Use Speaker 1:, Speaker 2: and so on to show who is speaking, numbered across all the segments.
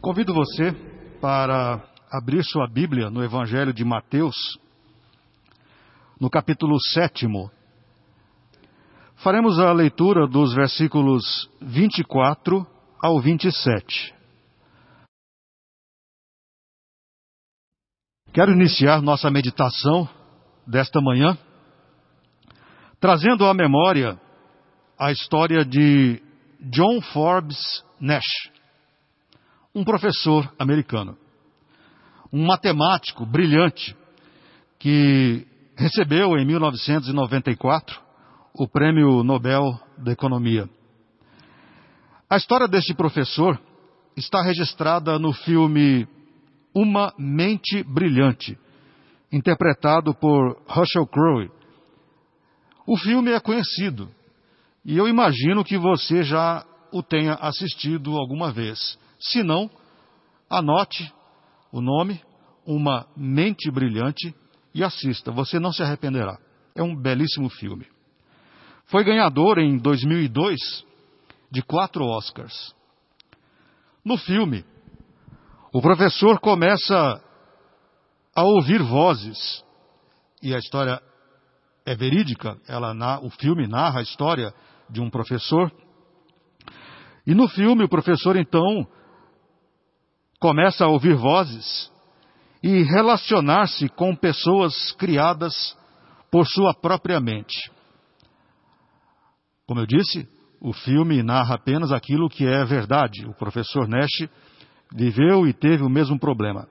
Speaker 1: Convido você para abrir sua Bíblia no Evangelho de Mateus, no capítulo 7. Faremos a leitura dos versículos 24 ao 27. Quero iniciar nossa meditação desta manhã trazendo à memória a história de John Forbes Nash, um professor americano, um matemático brilhante que recebeu em 1994 o Prêmio Nobel da Economia. A história deste professor está registrada no filme Uma Mente Brilhante, interpretado por Russell Crowe. O filme é conhecido e eu imagino que você já o tenha assistido alguma vez. Se não, anote o nome, Uma Mente Brilhante, e assista, você não se arrependerá. É um belíssimo filme. Foi ganhador em 2002 de quatro Oscars. No filme, o professor começa a ouvir vozes, e a história é verídica, ela, o filme narra a história de um professor. E no filme, o professor então começa a ouvir vozes e relacionar-se com pessoas criadas por sua própria mente. Como eu disse, o filme narra apenas aquilo que é verdade. O professor Nash viveu e teve o mesmo problema.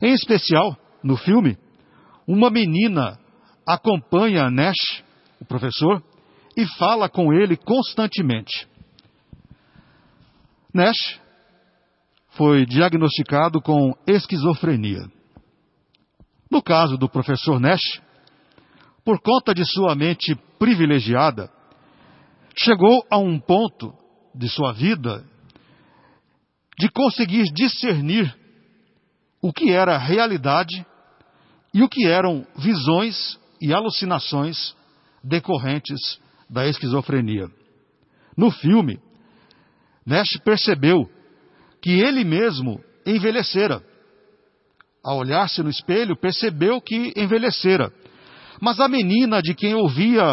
Speaker 1: Em especial, no filme, uma menina acompanha Nash, o professor, e fala com ele constantemente. Nash foi diagnosticado com esquizofrenia. No caso do professor Nash, por conta de sua mente privilegiada, chegou a um ponto de sua vida de conseguir discernir o que era realidade e o que eram visões e alucinações decorrentes da esquizofrenia. No filme, Nash percebeu que ele mesmo envelhecera. Ao olhar-se no espelho, percebeu que envelhecera. Mas a menina de quem ouvia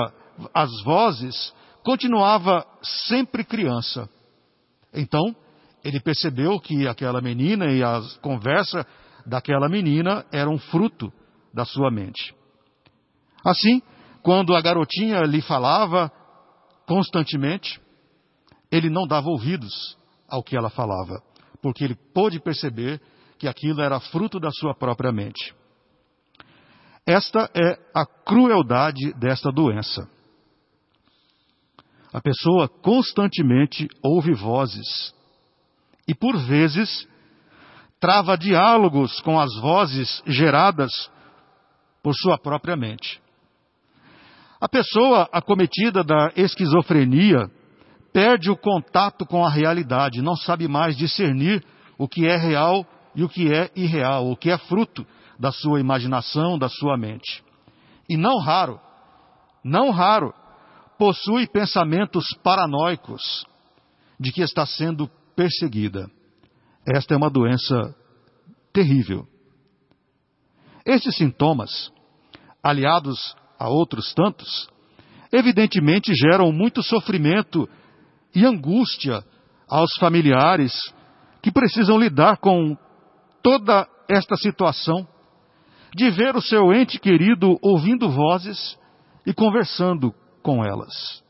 Speaker 1: as vozes continuava sempre criança. Então, ele percebeu que aquela menina e a conversa daquela menina eram fruto da sua mente. Assim, quando a garotinha lhe falava constantemente, ele não dava ouvidos ao que ela falava porque ele pôde perceber que aquilo era fruto da sua própria mente. Esta é a crueldade desta doença. A pessoa constantemente ouve vozes e, por vezes, trava diálogos com as vozes geradas por sua própria mente. A pessoa acometida da esquizofrenia perde o contato com a realidade, não sabe mais discernir o que é real e o que é irreal, o que é fruto da sua imaginação, da sua mente. E não raro, não raro, possui pensamentos paranoicos de que está sendo perseguida. Esta é uma doença terrível. Estes sintomas, aliados a outros tantos, evidentemente geram muito sofrimento e angústia aos familiares que precisam lidar com toda esta situação de ver o seu ente querido ouvindo vozes e conversando com elas.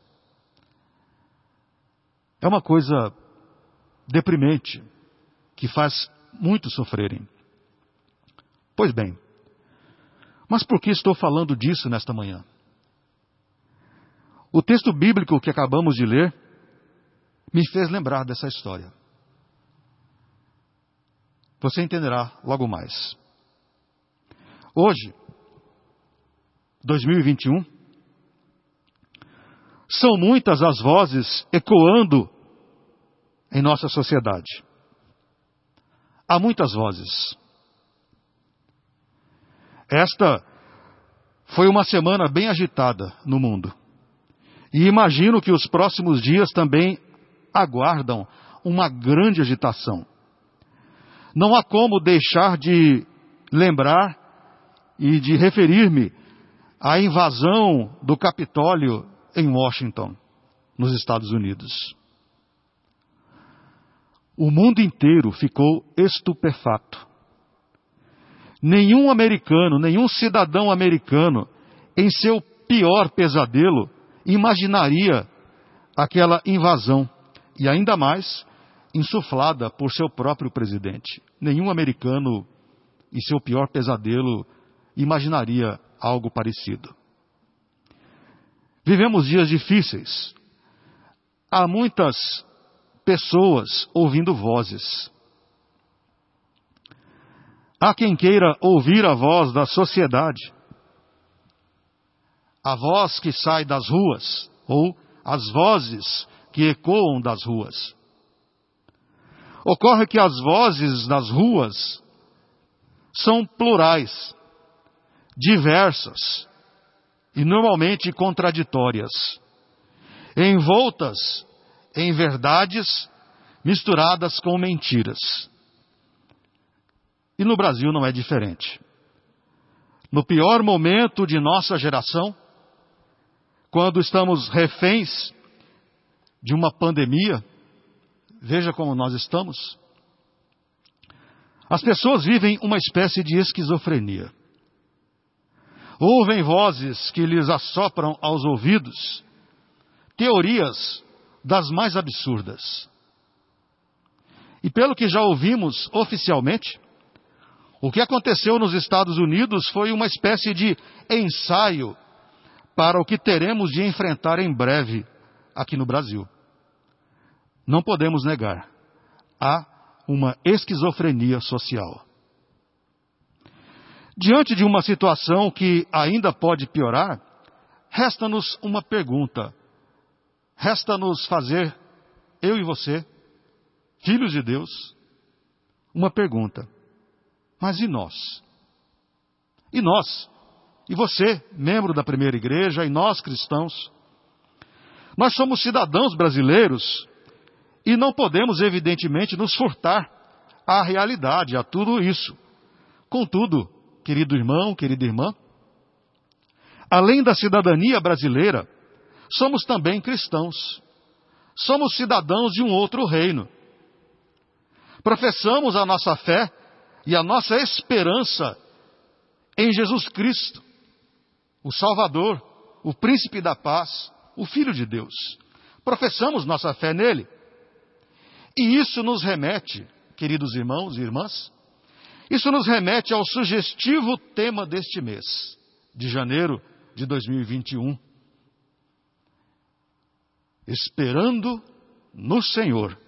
Speaker 1: É uma coisa deprimente que faz muitos sofrerem. Pois bem, mas por que estou falando disso nesta manhã? O texto bíblico que acabamos de ler me fez lembrar dessa história. Você entenderá logo mais. Hoje, 2021, são muitas as vozes ecoando em nossa sociedade. Há muitas vozes. Esta foi uma semana bem agitada no mundo. E imagino que os próximos dias também aguardam uma grande agitação. não há como deixar de lembrar e de referir-me à invasão do Capitólio em Washington, nos Estados Unidos. O mundo inteiro ficou estupefato. Nenhum americano, nenhum cidadão americano, em seu pior pesadelo, imaginaria aquela invasão, e ainda mais insuflada por seu próprio presidente. Nenhum americano, em seu pior pesadelo, imaginaria algo parecido. Vivemos dias difíceis. Há muitas pessoas ouvindo vozes. Há quem queira ouvir a voz da sociedade, a voz que sai das ruas, ou as vozes que ecoam das ruas. Ocorre que as vozes das ruas são plurais, diversas e normalmente contraditórias, envoltas em verdades misturadas com mentiras. E no Brasil não é diferente. No pior momento de nossa geração, quando estamos reféns de uma pandemia, veja como nós estamos. As pessoas vivem uma espécie de esquizofrenia. Ouvem vozes que lhes assopram aos ouvidos teorias das mais absurdas. E pelo que já ouvimos oficialmente, o que aconteceu nos Estados Unidos foi uma espécie de ensaio para o que teremos de enfrentar em breve aqui no Brasil. Não podemos negar, há uma esquizofrenia social. Diante de uma situação que ainda pode piorar, resta-nos uma pergunta. Resta-nos fazer, eu e você, filhos de Deus, uma pergunta. Mas e nós? E nós? E você, membro da primeira igreja, e nós cristãos? Nós somos cidadãos brasileiros e não podemos, evidentemente, nos furtar à realidade, a tudo isso. Contudo, querido irmão, querida irmã. Além da cidadania brasileira, somos também cristãos. Somos cidadãos de um outro reino. Professamos a nossa fé e a nossa esperança em Jesus Cristo, o Salvador, o Príncipe da Paz, o Filho de Deus. Professamos nossa fé nele. E isso nos remete, queridos irmãos e irmãs, isso nos remete ao sugestivo tema deste mês, de janeiro de 2021. Esperando no Senhor,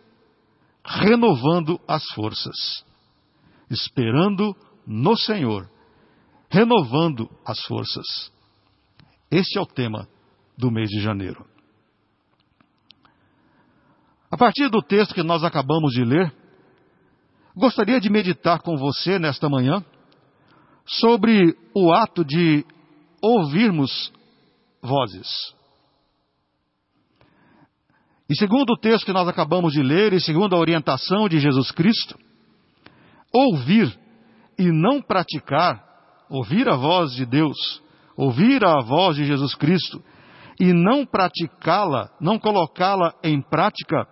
Speaker 1: renovando as forças. Esperando no Senhor, renovando as forças. Este é o tema do mês de janeiro. A partir do texto que nós acabamos de ler, Gostaria de meditar com você nesta manhã sobre o ato de ouvirmos vozes. E segundo o texto que nós acabamos de ler, e segundo a orientação de Jesus Cristo, ouvir e não praticar, ouvir a voz de Deus, ouvir a voz de Jesus Cristo e não praticá-la, não colocá-la em prática,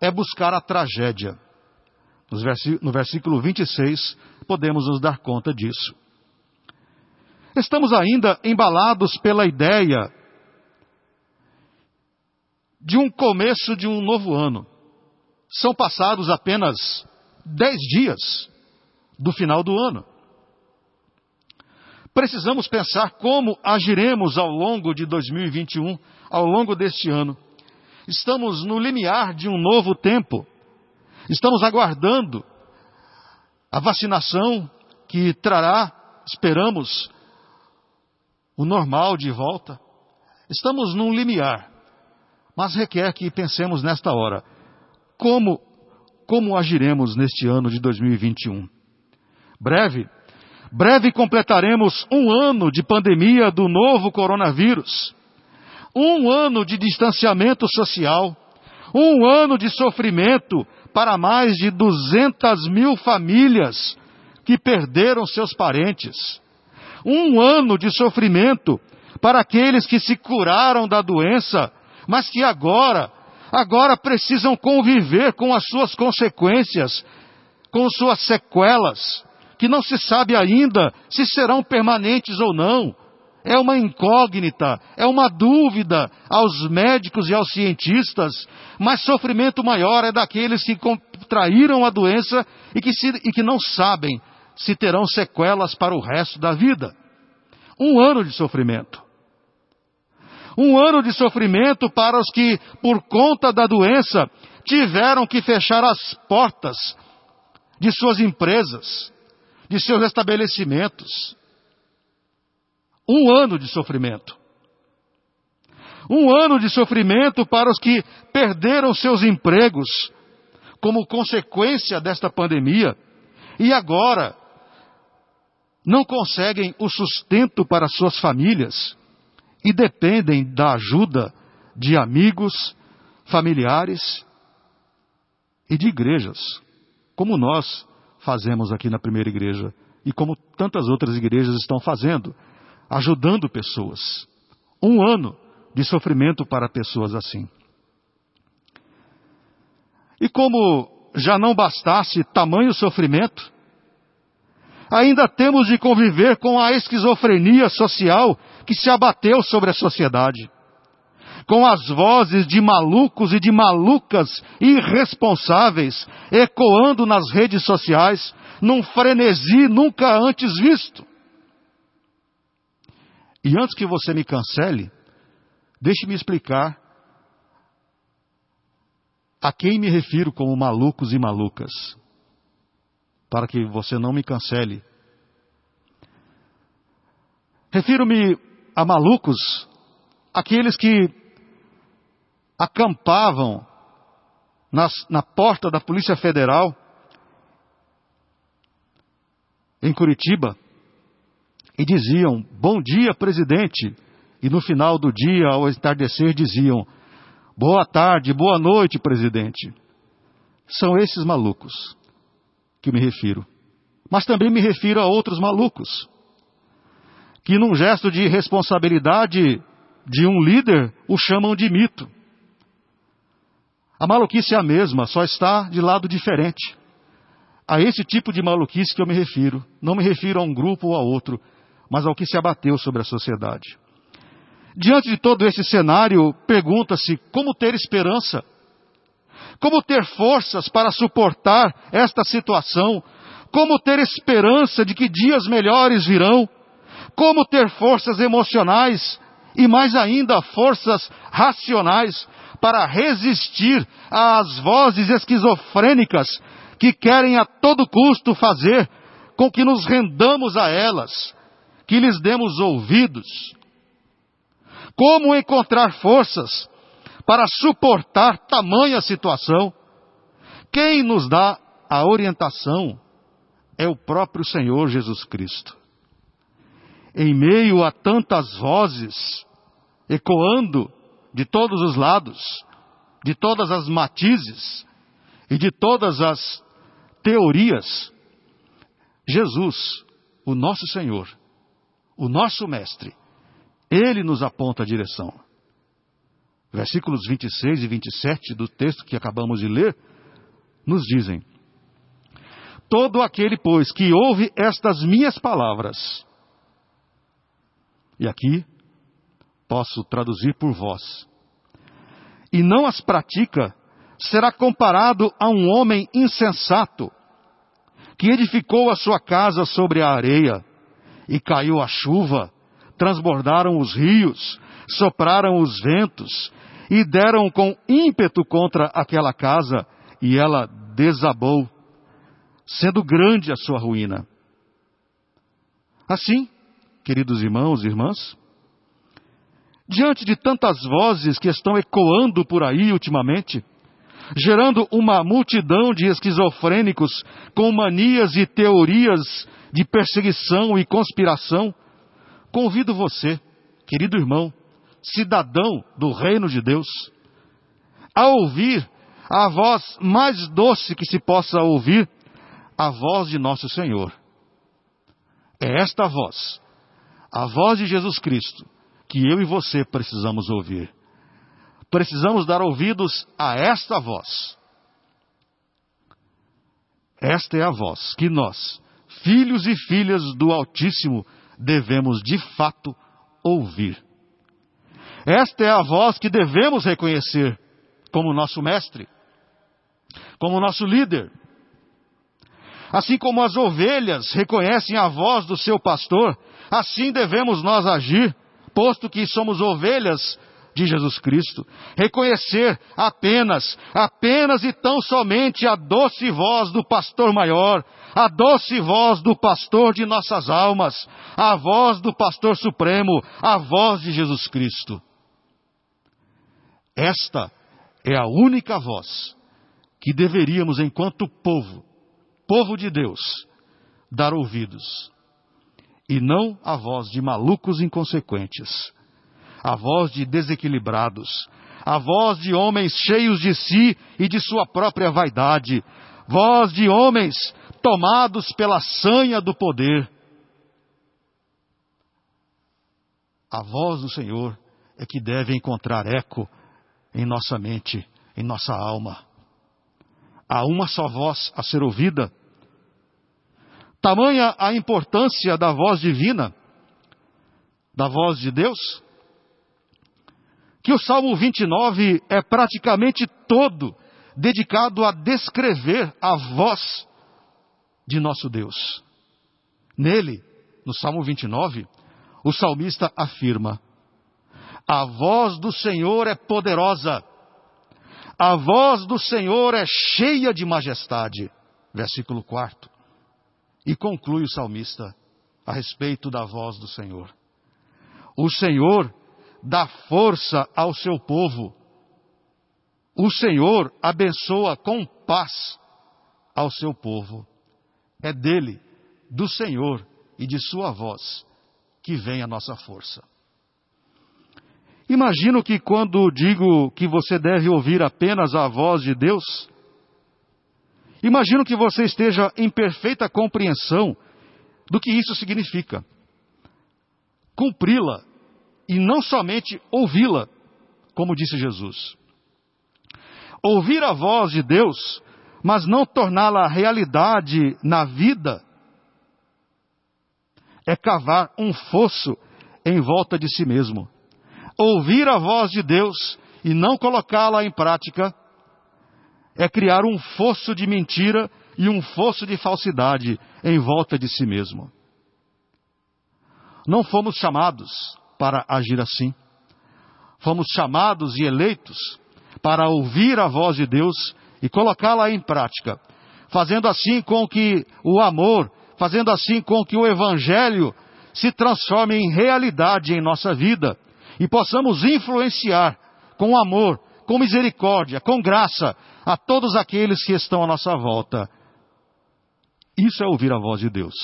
Speaker 1: é buscar a tragédia no versículo 26, podemos nos dar conta disso. Estamos ainda embalados pela ideia de um começo de um novo ano. São passados apenas dez dias do final do ano. Precisamos pensar como agiremos ao longo de 2021, ao longo deste ano. Estamos no limiar de um novo tempo. Estamos aguardando a vacinação que trará, esperamos, o normal de volta. Estamos num limiar, mas requer que pensemos nesta hora como como agiremos neste ano de 2021. Breve, breve completaremos um ano de pandemia do novo coronavírus, um ano de distanciamento social, um ano de sofrimento para mais de 200 mil famílias que perderam seus parentes. Um ano de sofrimento para aqueles que se curaram da doença, mas que agora, agora precisam conviver com as suas consequências, com suas sequelas, que não se sabe ainda se serão permanentes ou não. É uma incógnita, é uma dúvida aos médicos e aos cientistas, mas sofrimento maior é daqueles que contraíram a doença e que, se, e que não sabem se terão sequelas para o resto da vida. Um ano de sofrimento. Um ano de sofrimento para os que, por conta da doença, tiveram que fechar as portas de suas empresas, de seus estabelecimentos. Um ano de sofrimento. Um ano de sofrimento para os que perderam seus empregos como consequência desta pandemia e agora não conseguem o sustento para suas famílias e dependem da ajuda de amigos, familiares e de igrejas, como nós fazemos aqui na primeira igreja e como tantas outras igrejas estão fazendo, ajudando pessoas. Um ano de sofrimento para pessoas assim. E como já não bastasse tamanho sofrimento, ainda temos de conviver com a esquizofrenia social que se abateu sobre a sociedade. Com as vozes de malucos e de malucas irresponsáveis ecoando nas redes sociais, num frenesi nunca antes visto. E antes que você me cancele, deixe-me explicar a quem me refiro como malucos e malucas para que você não me cancele. Refiro-me a malucos, aqueles que acampavam nas, na porta da Polícia Federal em Curitiba e diziam: Bom dia, presidente. E no final do dia, ao entardecer, diziam: Boa tarde, boa noite, presidente. São esses malucos que me refiro. Mas também me refiro a outros malucos, que num gesto de responsabilidade de um líder o chamam de mito. A maluquice é a mesma, só está de lado diferente. A esse tipo de maluquice que eu me refiro. Não me refiro a um grupo ou a outro, mas ao que se abateu sobre a sociedade. Diante de todo esse cenário, pergunta-se como ter esperança como ter forças para suportar esta situação? Como ter esperança de que dias melhores virão? Como ter forças emocionais e mais ainda forças racionais para resistir às vozes esquizofrênicas que querem a todo custo fazer com que nos rendamos a elas, que lhes demos ouvidos? Como encontrar forças para suportar tamanha situação. Quem nos dá a orientação é o próprio Senhor Jesus Cristo. Em meio a tantas vozes ecoando de todos os lados, de todas as matizes e de todas as teorias, Jesus, o nosso Senhor, o nosso Mestre, ele nos aponta a direção. Versículos 26 e 27 do texto que acabamos de ler, nos dizem: Todo aquele, pois, que ouve estas minhas palavras, e aqui posso traduzir por vós, e não as pratica, será comparado a um homem insensato, que edificou a sua casa sobre a areia, e caiu a chuva, transbordaram os rios, sopraram os ventos, e deram com ímpeto contra aquela casa, e ela desabou, sendo grande a sua ruína. Assim, queridos irmãos e irmãs, diante de tantas vozes que estão ecoando por aí ultimamente, gerando uma multidão de esquizofrênicos com manias e teorias de perseguição e conspiração, convido você, querido irmão, cidadão do reino de Deus, a ouvir a voz mais doce que se possa ouvir, a voz de nosso Senhor. É esta voz, a voz de Jesus Cristo, que eu e você precisamos ouvir. Precisamos dar ouvidos a esta voz. Esta é a voz que nós, filhos e filhas do Altíssimo, devemos de fato ouvir. Esta é a voz que devemos reconhecer como nosso mestre, como nosso líder. Assim como as ovelhas reconhecem a voz do seu pastor, assim devemos nós agir, posto que somos ovelhas de Jesus Cristo. Reconhecer apenas, apenas e tão somente a doce voz do pastor maior, a doce voz do pastor de nossas almas, a voz do pastor supremo, a voz de Jesus Cristo. Esta é a única voz que deveríamos, enquanto povo, povo de Deus, dar ouvidos. E não a voz de malucos inconsequentes, a voz de desequilibrados, a voz de homens cheios de si e de sua própria vaidade, voz de homens tomados pela sanha do poder. A voz do Senhor é que deve encontrar eco em nossa mente, em nossa alma. Há uma só voz a ser ouvida. Tamanha a importância da voz divina, da voz de Deus, que o Salmo 29 é praticamente todo dedicado a descrever a voz de nosso Deus. Nele, no Salmo 29, o salmista afirma: A voz do Senhor é poderosa, a voz do Senhor é cheia de majestade. Versículo 4. E conclui o salmista a respeito da voz do Senhor. O Senhor dá força ao seu povo. O Senhor abençoa com paz ao seu povo. É dele, do Senhor e de sua voz que vem a nossa força. Imagino que quando digo que você deve ouvir apenas a voz de Deus, imagino que você esteja em perfeita compreensão do que isso significa. Cumpri-la e não somente ouvi-la, como disse Jesus. Ouvir a voz de Deus, mas não torná-la realidade na vida, é cavar um fosso em volta de si mesmo. Ouvir a voz de Deus e não colocá-la em prática é criar um fosso de mentira e um fosso de falsidade em volta de si mesmo. Não fomos chamados para agir assim. Fomos chamados e eleitos para ouvir a voz de Deus e colocá-la em prática, fazendo assim com que o amor, fazendo assim com que o Evangelho se transforme em realidade em nossa vida e possamos influenciar com amor, com misericórdia, com graça a todos aqueles que estão à nossa volta. Isso é ouvir a voz de Deus.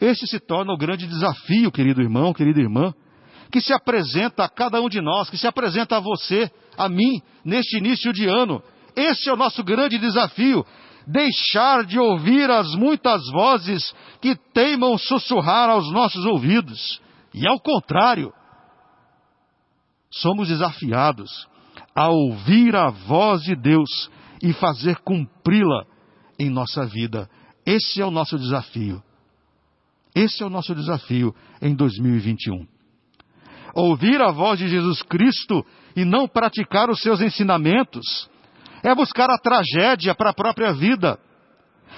Speaker 1: Este se torna o grande desafio, querido irmão, querida irmã, que se apresenta a cada um de nós, que se apresenta a você, a mim, neste início de ano. Este é o nosso grande desafio. Deixar de ouvir as muitas vozes que teimam sussurrar aos nossos ouvidos. E ao contrário, somos desafiados a ouvir a voz de Deus e fazer cumpri-la em nossa vida. Esse é o nosso desafio. Esse é o nosso desafio em 2021. Ouvir a voz de Jesus Cristo e não praticar os seus ensinamentos é buscar a tragédia para a própria vida.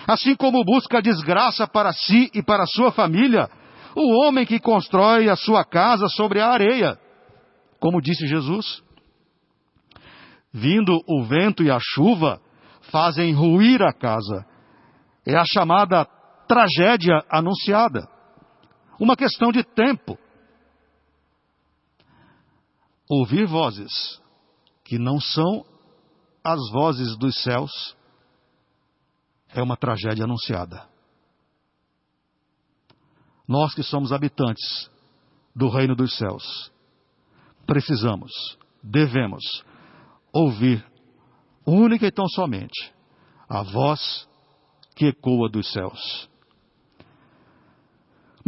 Speaker 1: Assim como busca a desgraça para si e para sua família, o homem que constrói a sua casa sobre a areia, como disse Jesus. Vindo o vento e a chuva, fazem ruir a casa. É a chamada tragédia anunciada. Uma questão de tempo. Ouvir vozes que não são as vozes dos céus é uma tragédia anunciada. Nós que somos habitantes do reino dos céus, precisamos, devemos ouvir única e tão somente a voz que ecoa dos céus.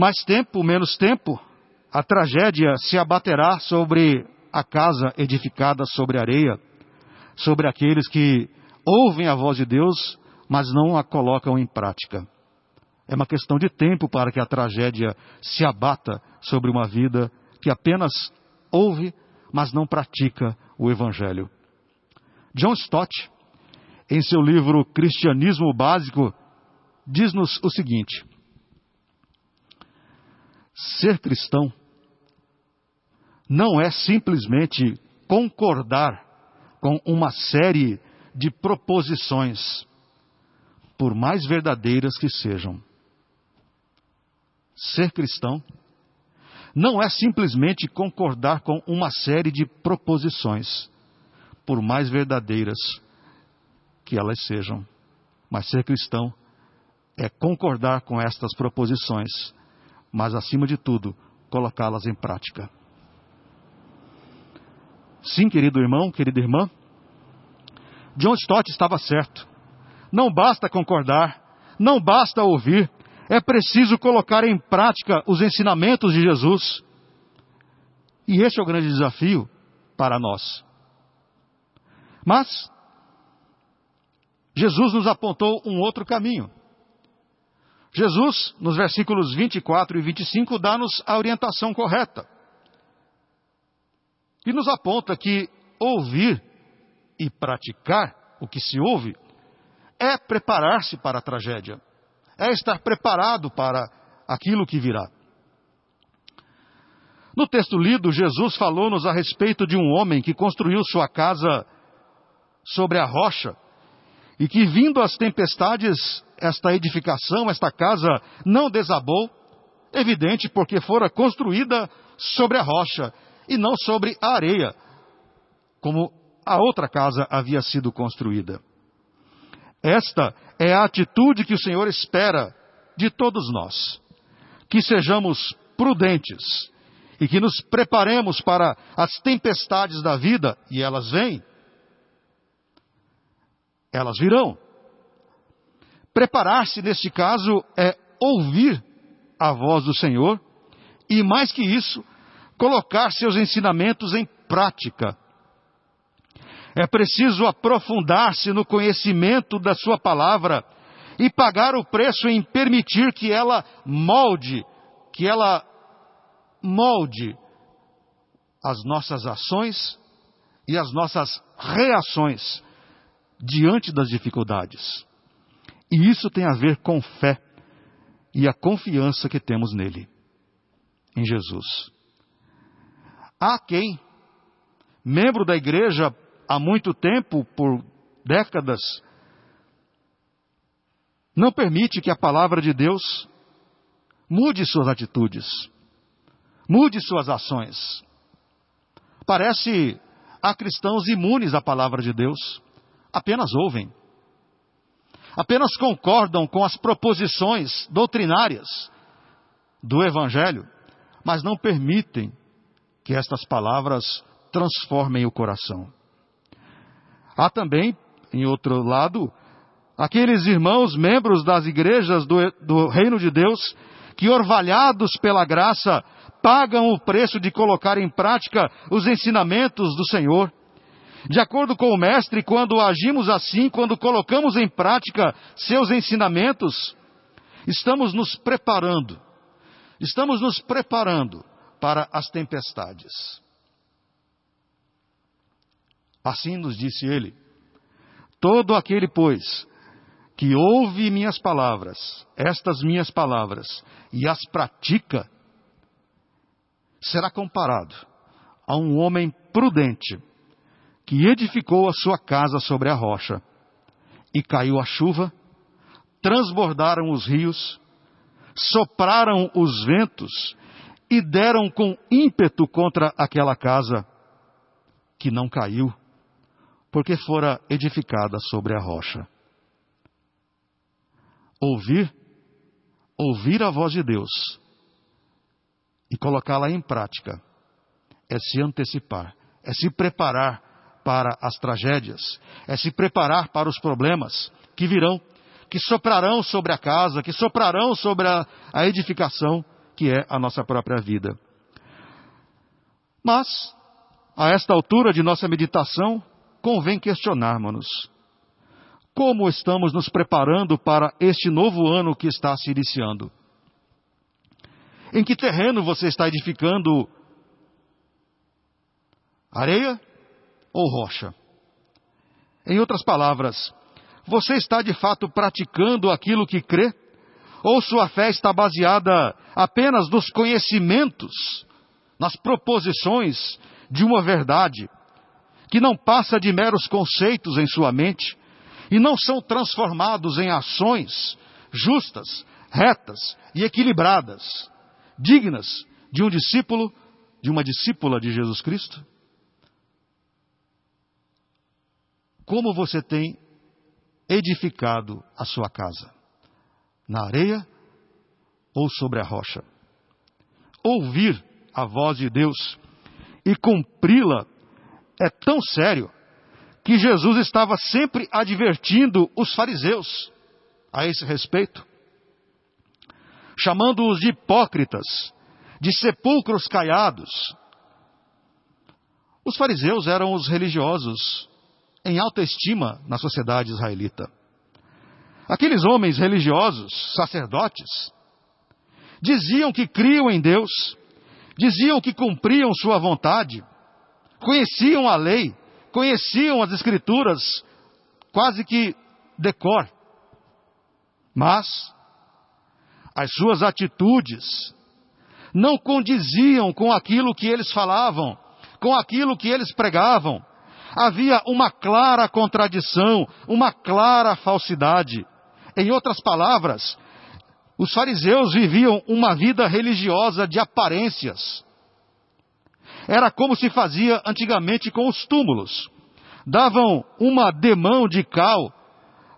Speaker 1: Mais tempo, menos tempo, a tragédia se abaterá sobre a casa edificada sobre areia, sobre aqueles que ouvem a voz de Deus, mas não a colocam em prática. É uma questão de tempo para que a tragédia se abata sobre uma vida que apenas ouve, mas não pratica o Evangelho. John Stott, em seu livro Cristianismo Básico, diz-nos o seguinte: ser cristão não é simplesmente concordar com uma série de proposições, por mais verdadeiras que sejam. Ser cristão não é simplesmente concordar com uma série de proposições, por mais verdadeiras que elas sejam. Mas ser cristão é concordar com estas proposições, mas acima de tudo, colocá-las em prática. Sim, querido irmão, querida irmã, John Stott estava certo. Não basta concordar, não basta ouvir, é preciso colocar em prática os ensinamentos de Jesus. E este é o grande desafio para nós. Mas, Jesus nos apontou um outro caminho. Jesus, nos versículos 24 e 25, dá-nos a orientação correta. E nos aponta que ouvir e praticar o que se ouve é preparar-se para a tragédia, é estar preparado para aquilo que virá. No texto lido, Jesus falou-nos a respeito de um homem que construiu sua casa sobre a rocha e que, vindo as tempestades, esta edificação, esta casa, não desabou, evidente porque fora construída sobre a rocha e não sobre a areia, como a outra casa havia sido construída. Esta é a atitude que o Senhor espera de todos nós. Que sejamos prudentes e que nos preparemos para as tempestades da vida, e elas vêm. Elas virão. Preparar-se, neste caso, é ouvir a voz do Senhor e, mais que isso, colocar seus ensinamentos em prática. É preciso aprofundar-se no conhecimento da Sua palavra e pagar o preço em permitir que ela molde, que ela molde as nossas ações e as nossas reações diante das dificuldades. E isso tem a ver com fé e a confiança que temos nele, em Jesus. Há quem, membro da igreja há muito tempo, por décadas, não permite que a palavra de Deus mude suas atitudes, mude suas ações. Parece há cristãos imunes à palavra de Deus, apenas ouvem, apenas concordam com as proposições doutrinárias do Evangelho, mas não permitem que estas palavras transformem o coração. Há também, em outro lado, aqueles irmãos, membros das igrejas do, do Reino de Deus, que orvalhados pela graça, pagam o preço de colocar em prática os ensinamentos do Senhor. De acordo com o Mestre, quando agimos assim, quando colocamos em prática seus ensinamentos, estamos nos preparando, estamos nos preparando para as tempestades. Assim nos disse ele: Todo aquele, pois, que ouve minhas palavras, estas minhas palavras, e as pratica, será comparado a um homem prudente que edificou a sua casa sobre a rocha. E caiu a chuva, transbordaram os rios, sopraram os ventos e deram com ímpeto contra aquela casa, que não caiu, porque fora edificada sobre a rocha. Ouvir, ouvir a voz de Deus e colocá-la em prática é se antecipar, é se preparar para as tragédias, é se preparar para os problemas que virão, que soprarão sobre a casa, que soprarão sobre a, a edificação que é a nossa própria vida. Mas, a esta altura de nossa meditação, convém questionarmos-nos. Como estamos nos preparando para este novo ano que está se iniciando? Em que terreno você está edificando? Areia ou rocha? Em outras palavras, você está de fato praticando aquilo que crê? Ou sua fé está baseada apenas nos conhecimentos, nas proposições de uma verdade, que não passa de meros conceitos em sua mente e não são transformados em ações justas, retas e equilibradas, dignas de um discípulo, de uma discípula de Jesus Cristo? Como você tem edificado a sua casa? Na areia ou sobre a rocha? Ouvir a voz de Deus e cumpri-la é tão sério que Jesus estava sempre advertindo os fariseus a esse respeito, chamando-os de hipócritas, de sepulcros caiados. Os fariseus eram os religiosos em alta estima na sociedade israelita. Aqueles homens religiosos, sacerdotes, diziam que criam em Deus, diziam que cumpriam sua vontade, conheciam a lei, conheciam as escrituras quase que decor. Mas as suas atitudes não condiziam com aquilo que eles falavam, com aquilo que eles pregavam. Havia uma clara contradição, uma clara falsidade. Em outras palavras, os fariseus viviam uma vida religiosa de aparências. Era como se fazia antigamente com os túmulos. Davam uma demão de cal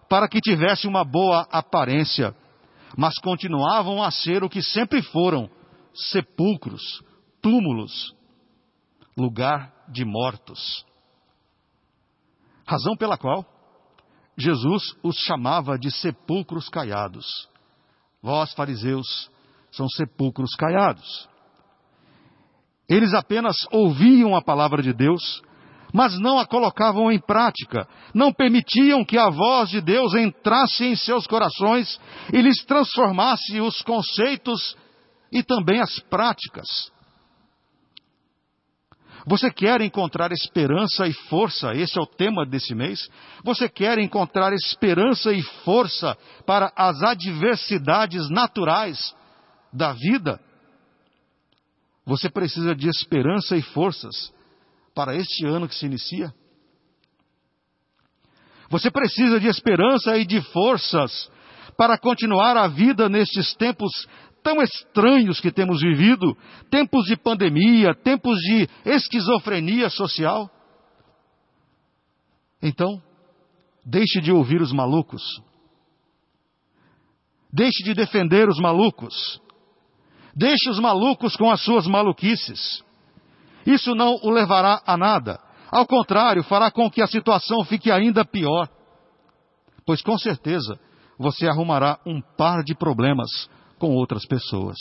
Speaker 1: para que tivesse uma boa aparência, mas continuavam a ser o que sempre foram: sepulcros, túmulos, lugar de mortos. Razão pela qual Jesus os chamava de sepulcros caiados. Vós, fariseus, são sepulcros caiados. Eles apenas ouviam a palavra de Deus, mas não a colocavam em prática, não permitiam que a voz de Deus entrasse em seus corações e lhes transformasse os conceitos e também as práticas. Você quer encontrar esperança e força? Esse é o tema desse mês. Você quer encontrar esperança e força para as adversidades naturais da vida? Você precisa de esperança e forças para este ano que se inicia? Você precisa de esperança e de forças para continuar a vida nestes tempos tão estranhos que temos vivido, tempos de pandemia, tempos de esquizofrenia social. Então, deixe de ouvir os malucos. Deixe de defender os malucos. Deixe os malucos com as suas maluquices. Isso não o levará a nada. Ao contrário, fará com que a situação fique ainda pior. Pois com certeza você arrumará um par de problemas com outras pessoas.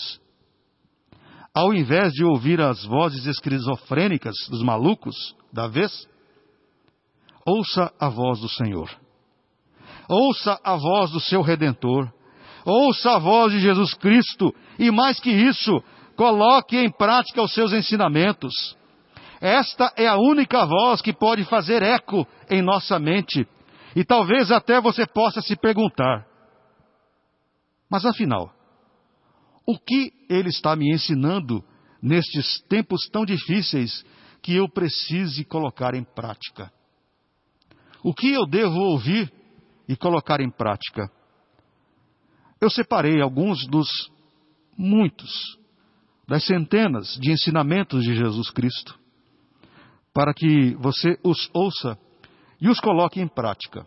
Speaker 1: Ao invés de ouvir as vozes esquizofrênicas dos malucos da vez, ouça a voz do Senhor. Ouça a voz do seu redentor. Ouça a voz de Jesus Cristo e mais que isso, coloque em prática os seus ensinamentos. Esta é a única voz que pode fazer eco em nossa mente. E talvez até você possa se perguntar: mas afinal, o que ele está me ensinando nestes tempos tão difíceis que eu precise colocar em prática? O que eu devo ouvir e colocar em prática? Eu separei alguns dos muitos, das centenas de ensinamentos de Jesus Cristo, para que você os ouça e os coloque em prática.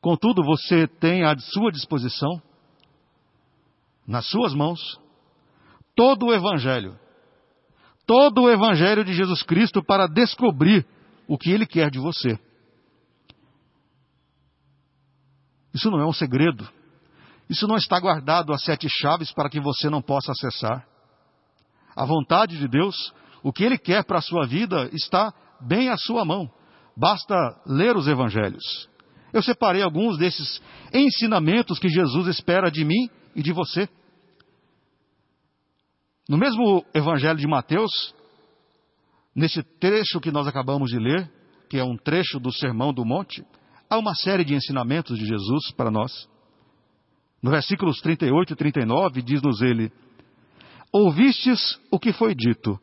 Speaker 1: Contudo, você tem à sua disposição nas suas mãos todo o Evangelho. Todo o Evangelho de Jesus Cristo para descobrir o que Ele quer de você. Isso não é um segredo. Isso não está guardado a sete chaves para que você não possa acessar. A vontade de Deus, o que Ele quer para a sua vida, está bem à sua mão. Basta ler os evangelhos. Eu separei alguns desses ensinamentos que Jesus espera de mim e de você. No mesmo evangelho de Mateus, nesse trecho que nós acabamos de ler, que é um trecho do Sermão do Monte, há uma série de ensinamentos de Jesus para nós. No versículos 38 e 39, diz-nos ele: Ouvistes o que foi dito,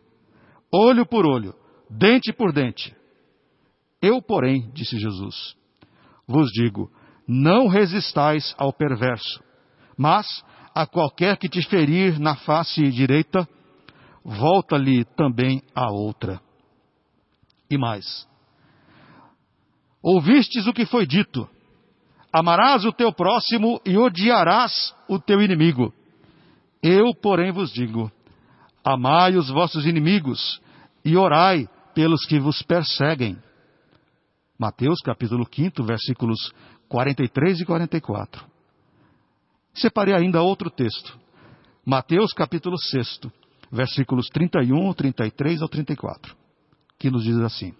Speaker 1: olho por olho, dente por dente. Eu, porém, disse Jesus, vos digo: não resistais ao perverso, mas a qualquer que te ferir na face direita, volta-lhe também a outra. E mais: ouvistes o que foi dito: amarás o teu próximo e odiarás o teu inimigo. Eu, porém, vos digo: amai os vossos inimigos e orai pelos que vos perseguem Mateus capítulo 5, versículos 43 e 44. Separei ainda outro texto. Mateus capítulo 6, versículos 31, 33 ao 34, que nos diz assim: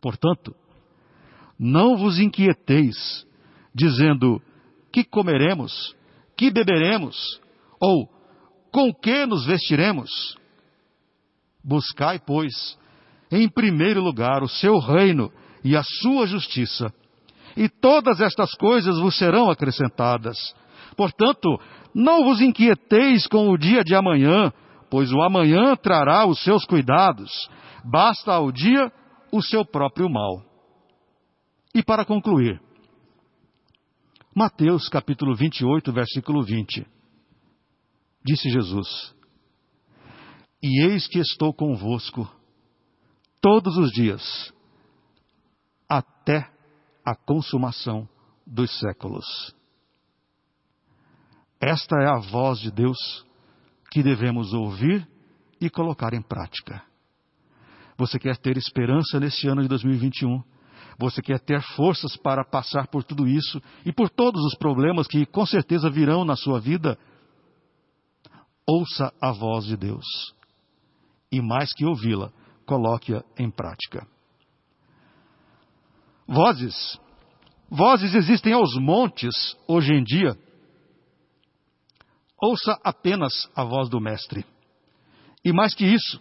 Speaker 1: Portanto, não vos inquieteis, dizendo: que comeremos, que beberemos, ou com que nos vestiremos? Buscai, pois, em primeiro lugar o seu reino e a sua justiça, e todas estas coisas vos serão acrescentadas. Portanto, não vos inquieteis com o dia de amanhã, pois o amanhã trará os seus cuidados. Basta ao dia o seu próprio mal. E para concluir, Mateus capítulo 28, versículo 20. Disse Jesus: E eis que estou convosco todos os dias, até a consumação dos séculos. Esta é a voz de Deus que devemos ouvir e colocar em prática. Você quer ter esperança nesse ano de 2021? Você quer ter forças para passar por tudo isso e por todos os problemas que com certeza virão na sua vida? Ouça a voz de Deus. E mais que ouvi-la, coloque-a em prática. Vozes. Vozes existem aos montes hoje em dia. Ouça apenas a voz do Mestre. E mais que isso,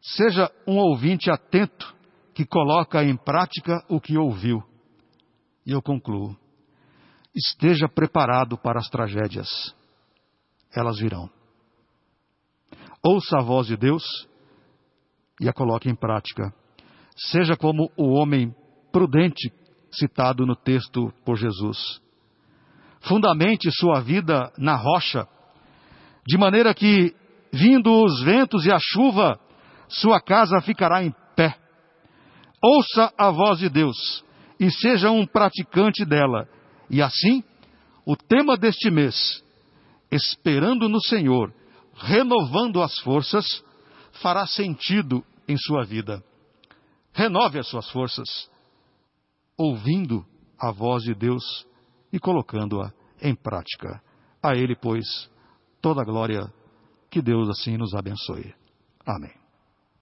Speaker 1: seja um ouvinte atento que coloca em prática o que ouviu. E eu concluo. Esteja preparado para as tragédias. Elas virão. Ouça a voz de Deus e a coloque em prática. Seja como o homem prudente citado no texto por Jesus. Fundamente sua vida na rocha, de maneira que, vindo os ventos e a chuva, sua casa ficará em pé. Ouça a voz de Deus e seja um praticante dela. E assim, o tema deste mês, esperando no Senhor, renovando as forças, fará sentido em sua vida. Renove as suas forças, ouvindo a voz de Deus e colocando-a em prática. A Ele, pois, toda a glória, que Deus assim nos abençoe. Amém.